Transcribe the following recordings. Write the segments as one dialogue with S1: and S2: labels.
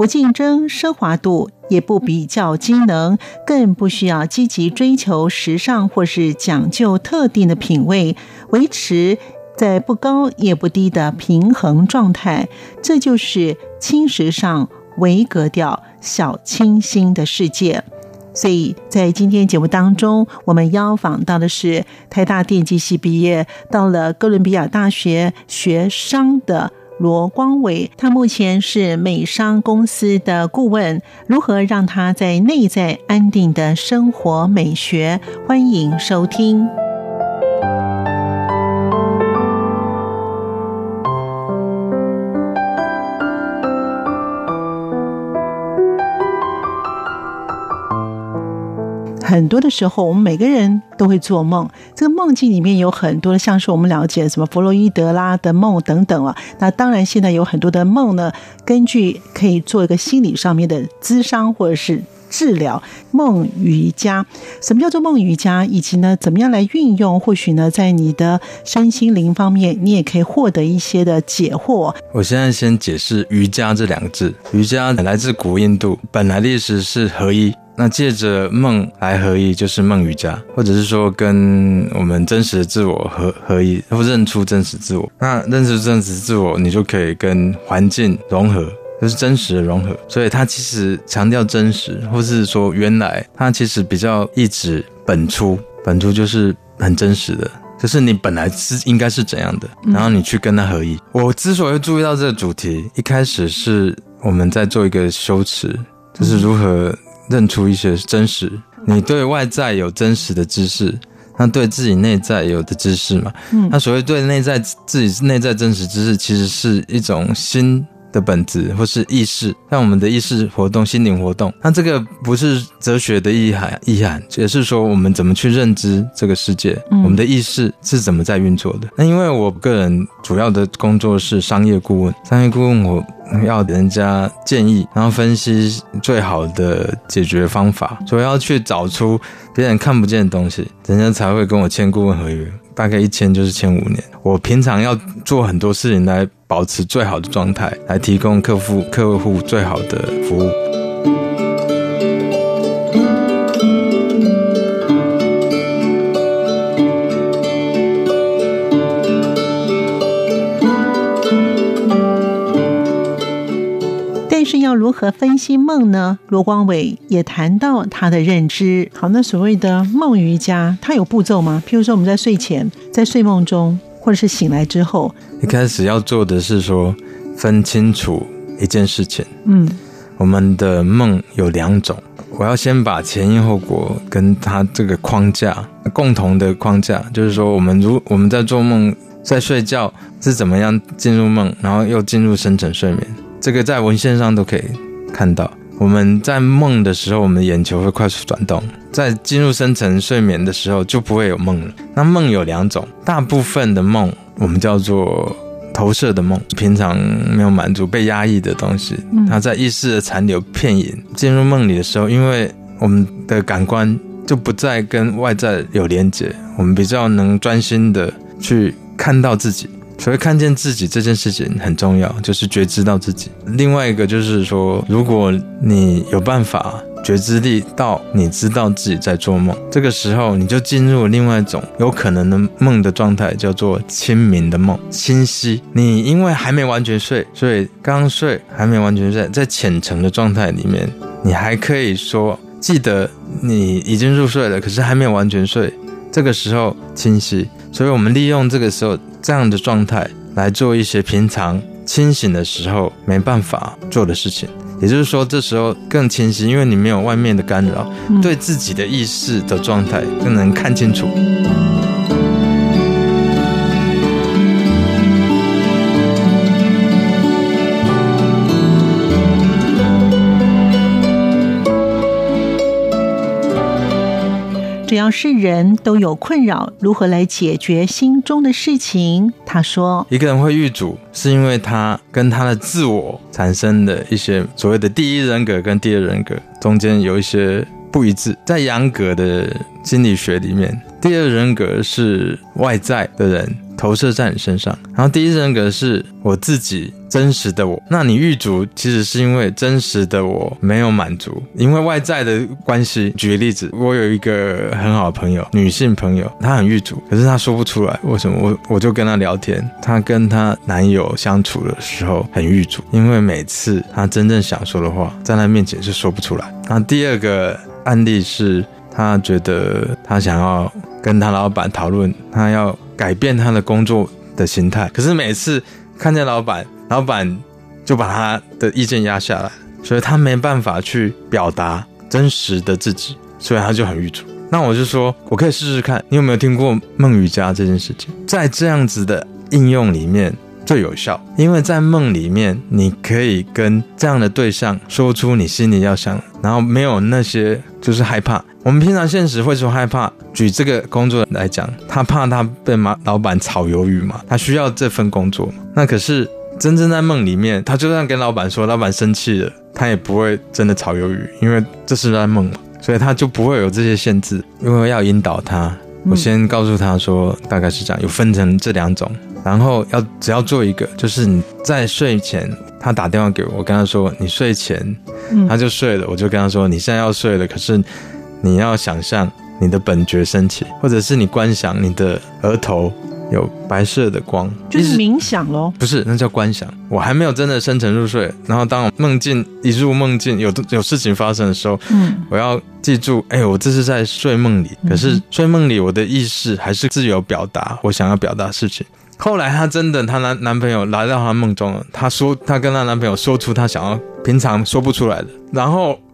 S1: 不竞争奢华度，也不比较机能，更不需要积极追求时尚或是讲究特定的品味，维持在不高也不低的平衡状态。这就是轻时尚、微格调、小清新的世界。所以在今天节目当中，我们邀访到的是台大电机系毕业，到了哥伦比亚大学学商的罗光伟。他目前是美商公司的顾问。如何让他在内在安定的生活美学？欢迎收听。很多的时候，我们每个人都会做梦。这个梦境里面有很多的，像是我们了解什么弗洛伊德啦的梦等等啊。那当然，现在有很多的梦呢，根据可以做一个心理上面的咨商或者是治疗。梦瑜伽，什么叫做梦瑜伽？以及呢，怎么样来运用？或许呢，在你的身心灵方面，你也可以获得一些的解惑。
S2: 我现在先解释瑜伽这两个字。瑜伽来自古印度，本来的意思是合一。那借着梦来合一，就是梦瑜伽，或者是说跟我们真实的自我合合一，或认出真实自我。那认识真实自我，你就可以跟环境融合，就是真实的融合。所以它其实强调真实，或是说原来它其实比较一指本初，本初就是很真实的，就是你本来是应该是怎样的，然后你去跟它合一。我之所以注意到这个主题，一开始是我们在做一个修辞，就是如何。认出一些真实，你对外在有真实的知识，那对自己内在有的知识嘛？嗯，那所谓对内在自己内在真实知识，其实是一种心的本质，或是意识，让我们的意识活动、心灵活动。那这个不是哲学的意涵，意涵也是说我们怎么去认知这个世界，我们的意识是怎么在运作的。那因为我个人主要的工作是商业顾问，商业顾问我。要人家建议，然后分析最好的解决方法，所以要去找出别人看不见的东西，人家才会跟我签顾问合约。大概一签就是签五年。我平常要做很多事情来保持最好的状态，来提供客户客户最好的服务。
S1: 要如何分析梦呢？罗光伟也谈到他的认知。好，那所谓的梦瑜伽，它有步骤吗？譬如说，我们在睡前、在睡梦中，或者是醒来之后，
S2: 一开始要做的是说，分清楚一件事情。嗯，我们的梦有两种，我要先把前因后果跟他这个框架共同的框架，就是说，我们如我们在做梦、在睡觉是怎么样进入梦，然后又进入深层睡眠。这个在文献上都可以看到。我们在梦的时候，我们的眼球会快速转动；在进入深层睡眠的时候，就不会有梦了。那梦有两种，大部分的梦我们叫做投射的梦，平常没有满足、被压抑的东西，它在意识的残留片影进入梦里的时候，因为我们的感官就不再跟外在有连接，我们比较能专心的去看到自己。所以看见自己这件事情很重要，就是觉知到自己。另外一个就是说，如果你有办法觉知力到你知道自己在做梦，这个时候你就进入另外一种有可能的梦的状态，叫做清明的梦，清晰。你因为还没完全睡，所以刚睡还没完全睡，在浅层的状态里面，你还可以说记得你已经入睡了，可是还没有完全睡，这个时候清晰。所以我们利用这个时候。这样的状态来做一些平常清醒的时候没办法做的事情，也就是说，这时候更清晰，因为你没有外面的干扰，对自己的意识的状态更能看清楚。
S1: 只要是人都有困扰，如何来解决心中的事情？他说，
S2: 一个人会遇阻，是因为他跟他的自我产生的一些所谓的第一人格跟第二人格中间有一些不一致。在杨格的心理学里面，第二人格是外在的人。投射在你身上，然后第一人格是我自己真实的我。那你郁卒其实是因为真实的我没有满足，因为外在的关系。举个例子，我有一个很好的朋友，女性朋友，她很郁卒，可是她说不出来为什么。我我就跟她聊天，她跟她男友相处的时候很郁卒，因为每次她真正想说的话，在她面前是说不出来。那第二个案例是，她觉得她想要跟她老板讨论，她要。改变他的工作的形态，可是每次看见老板，老板就把他的意见压下来，所以他没办法去表达真实的自己，所以他就很郁卒。那我就说，我可以试试看，你有没有听过梦瑜伽这件事情？在这样子的应用里面最有效，因为在梦里面，你可以跟这样的对象说出你心里要想，然后没有那些就是害怕。我们平常现实会说害怕，举这个工作来讲，他怕他被马老板炒鱿鱼嘛，他需要这份工作。那可是真正在梦里面，他就算跟老板说，老板生气了，他也不会真的炒鱿鱼，因为这是在梦嘛，所以他就不会有这些限制。因为要引导他，我先告诉他说，大概是这样，有分成这两种，然后要只要做一个，就是你在睡前，他打电话给我，我跟他说你睡前，他就睡了，我就跟他说你现在要睡了，可是。你要想象你的本觉升起，或者是你观想你的额头有白色的光，
S1: 就是冥想喽？
S2: 不是，那叫观想。我还没有真的深沉入睡，然后当我梦境一入梦境有有事情发生的时候，嗯，我要记住，哎，我这是在睡梦里，可是睡梦里我的意识还是自由表达我想要表达的事情。后来她真的，她男男朋友来到她梦中了，她说她跟她男朋友说出她想要平常说不出来的，然后。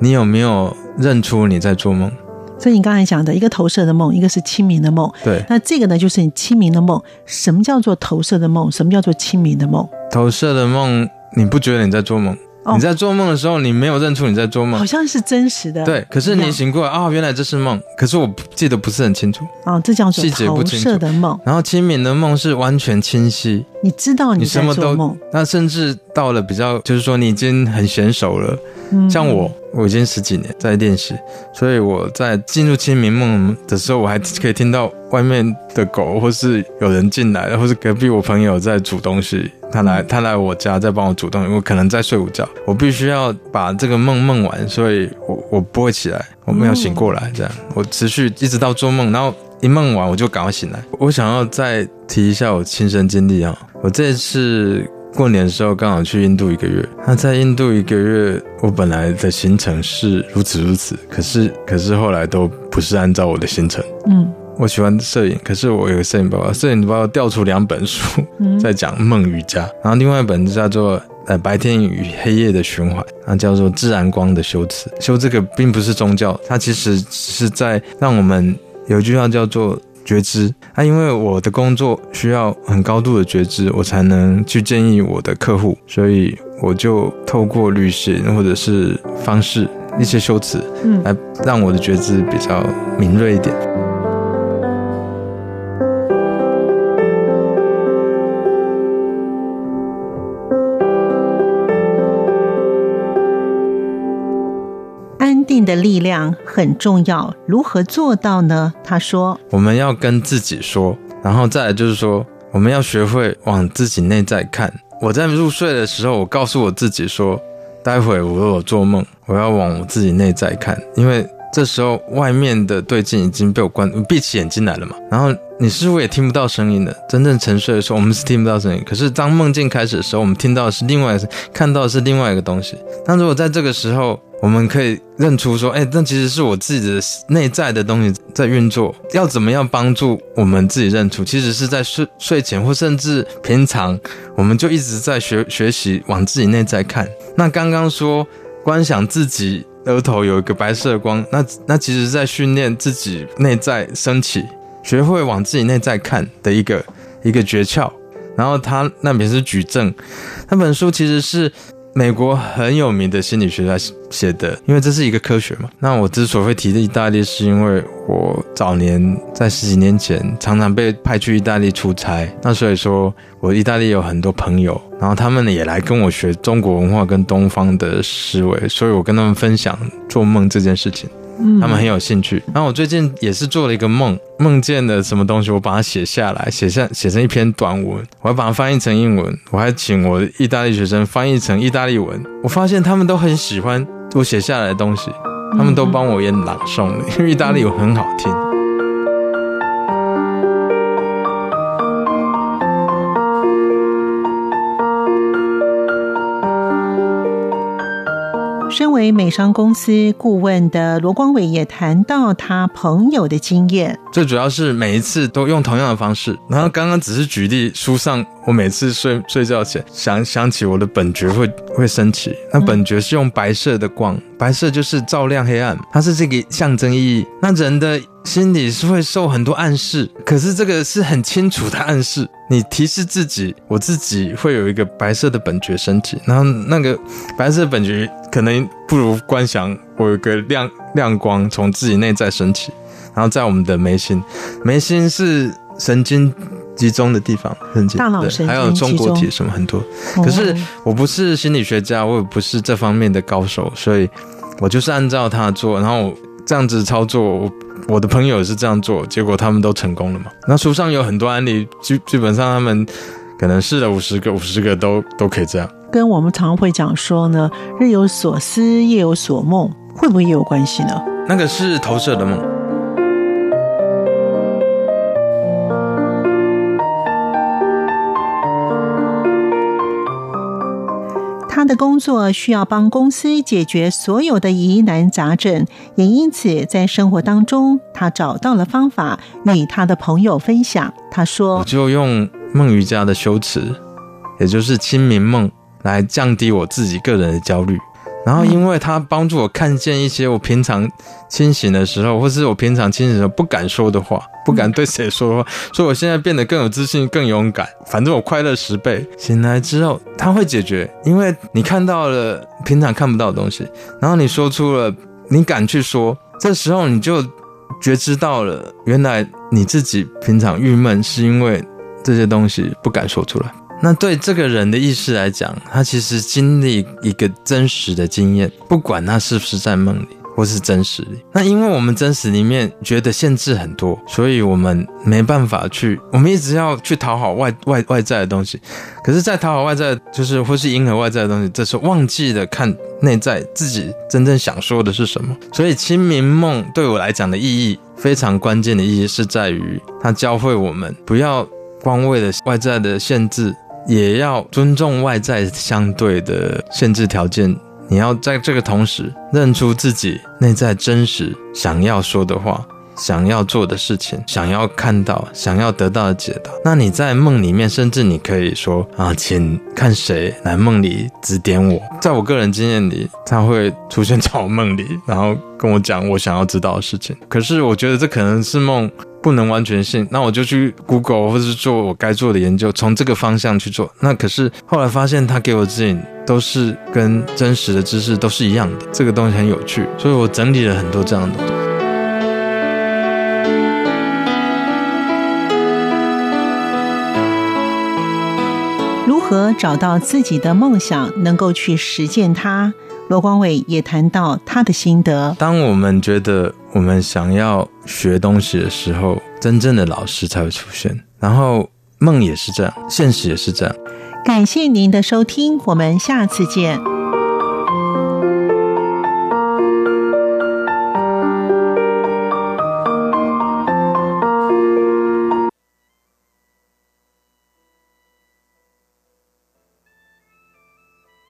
S2: 你有没有认出你在做梦？
S1: 所以你刚才讲的一个投射的梦，一个是清明的梦。
S2: 对，
S1: 那这个呢，就是你清明的梦。什么叫做投射的梦？什么叫做清明的梦？
S2: 投射的梦，你不觉得你在做梦？你在做梦的时候，你没有认出你在做梦，
S1: 好像是真实的。
S2: 对，可是你醒过来啊、哦，原来这是梦，可是我记得不是很清楚。
S1: 哦，这叫做投射的梦。
S2: 然后清明的梦是完全清晰，
S1: 你知道你什么都。
S2: 那甚至到了比较，就是说你已经很娴熟了。嗯、像我，我已经十几年在练习，所以我在进入清明梦的时候，我还可以听到外面的狗，或是有人进来，或是隔壁我朋友在煮东西。他来，他来我家再帮我煮东西，我可能在睡午觉，我必须要把这个梦梦完，所以我我不会起来，我没有醒过来，这样我持续一直到做梦，然后一梦完我就赶快醒来。我想要再提一下我亲身经历啊，我这次过年的时候刚好去印度一个月，那在印度一个月，我本来的行程是如此如此，可是可是后来都不是按照我的行程，嗯。我喜欢摄影，可是我有个摄影包包，摄影包包调出两本书，在讲梦瑜伽，然后另外一本叫做呃白天与黑夜的循环，那叫做自然光的修辞。修这个并不是宗教，它其实是在让我们有一句话叫做觉知。啊，因为我的工作需要很高度的觉知，我才能去建议我的客户，所以我就透过旅行或者是方式一些修辞，来让我的觉知比较敏锐一点。
S1: 的力量很重要，如何做到呢？他说：“
S2: 我们要跟自己说，然后再来就是说，我们要学会往自己内在看。我在入睡的时候，我告诉我自己说，待会我有做梦，我要往我自己内在看，因为这时候外面的对镜已经被我关，闭起眼睛来了嘛。然后你似乎也听不到声音的。真正沉睡的时候，我们是听不到声音。可是当梦境开始的时候，我们听到的是另外，看到的是另外一个东西。但如果在这个时候，我们可以认出说，哎，那其实是我自己的内在的东西在运作。要怎么样帮助我们自己认出？其实是在睡睡前或甚至平常，我们就一直在学学习往自己内在看。那刚刚说观想自己额头有一个白色的光，那那其实在训练自己内在升起，学会往自己内在看的一个一个诀窍。然后他那边是举证，那本书其实是。美国很有名的心理学家写的，因为这是一个科学嘛。那我之所以会提的意大利，是因为我早年在十几年前常常被派去意大利出差，那所以说我意大利有很多朋友，然后他们也来跟我学中国文化跟东方的思维，所以我跟他们分享做梦这件事情。他们很有兴趣。然后我最近也是做了一个梦，梦见了什么东西，我把它写下来，写下写成一篇短文，我还把它翻译成英文，我还请我意大利学生翻译成意大利文。我发现他们都很喜欢我写下来的东西，他们都帮我演朗诵，因为意大利文很好听。
S1: 身为美商公司顾问的罗光伟也谈到他朋友的经验，
S2: 最主要是每一次都用同样的方式。然后刚刚只是举例，书上我每次睡睡觉前想想起我的本觉会会升起。那本觉是用白色的光，白色就是照亮黑暗，它是这个象征意义。那人的。心里是会受很多暗示，可是这个是很清楚的暗示。你提示自己，我自己会有一个白色的本觉升起，然后那个白色本觉可能不如观想我有个亮亮光从自己内在升起，然后在我们的眉心，眉心是神经集中的地方，神经，
S1: 大脑神经，
S2: 还有中国体什么很多。可是我不是心理学家，我也不是这方面的高手，所以我就是按照他做，然后这样子操作。我的朋友也是这样做，结果他们都成功了嘛。那书上有很多案例，基基本上他们可能试了五十个，五十个都都可以这样。
S1: 跟我们常会讲说呢，日有所思，夜有所梦，会不会也有关系呢？
S2: 那个是投射的梦。
S1: 他的工作需要帮公司解决所有的疑难杂症，也因此在生活当中，他找到了方法与他的朋友分享。他说：“
S2: 我就用梦瑜伽的修持，也就是清明梦，来降低我自己个人的焦虑。”然后，因为他帮助我看见一些我平常清醒的时候，或是我平常清醒的时候不敢说的话，不敢对谁说的话，所以我现在变得更有自信、更勇敢。反正我快乐十倍。醒来之后，他会解决，因为你看到了平常看不到的东西，然后你说出了，你敢去说，这时候你就觉知到了，原来你自己平常郁闷是因为这些东西不敢说出来。那对这个人的意识来讲，他其实经历一个真实的经验，不管他是不是在梦里或是真实里。那因为我们真实里面觉得限制很多，所以我们没办法去，我们一直要去讨好外外外在的东西。可是，在讨好外在，就是或是迎合外在的东西，这时候忘记了看内在自己真正想说的是什么。所以，清明梦对我来讲的意义非常关键的意义是在于，它教会我们不要光为了外在的限制。也要尊重外在相对的限制条件。你要在这个同时认出自己内在真实想要说的话、想要做的事情、想要看到、想要得到的解答。那你在梦里面，甚至你可以说啊，请看谁来梦里指点我。在我个人经验里，他会出现在我梦里，然后跟我讲我想要知道的事情。可是我觉得这可能是梦。不能完全信，那我就去 Google 或者是做我该做的研究，从这个方向去做。那可是后来发现，他给我指引都是跟真实的知识都是一样的，这个东西很有趣，所以我整理了很多这样的东西。
S1: 如何找到自己的梦想，能够去实践它？罗光伟也谈到他的心得。
S2: 当我们觉得我们想要学东西的时候，真正的老师才会出现。然后梦也是这样，现实也是这样。
S1: 感谢您的收听，我们下次见。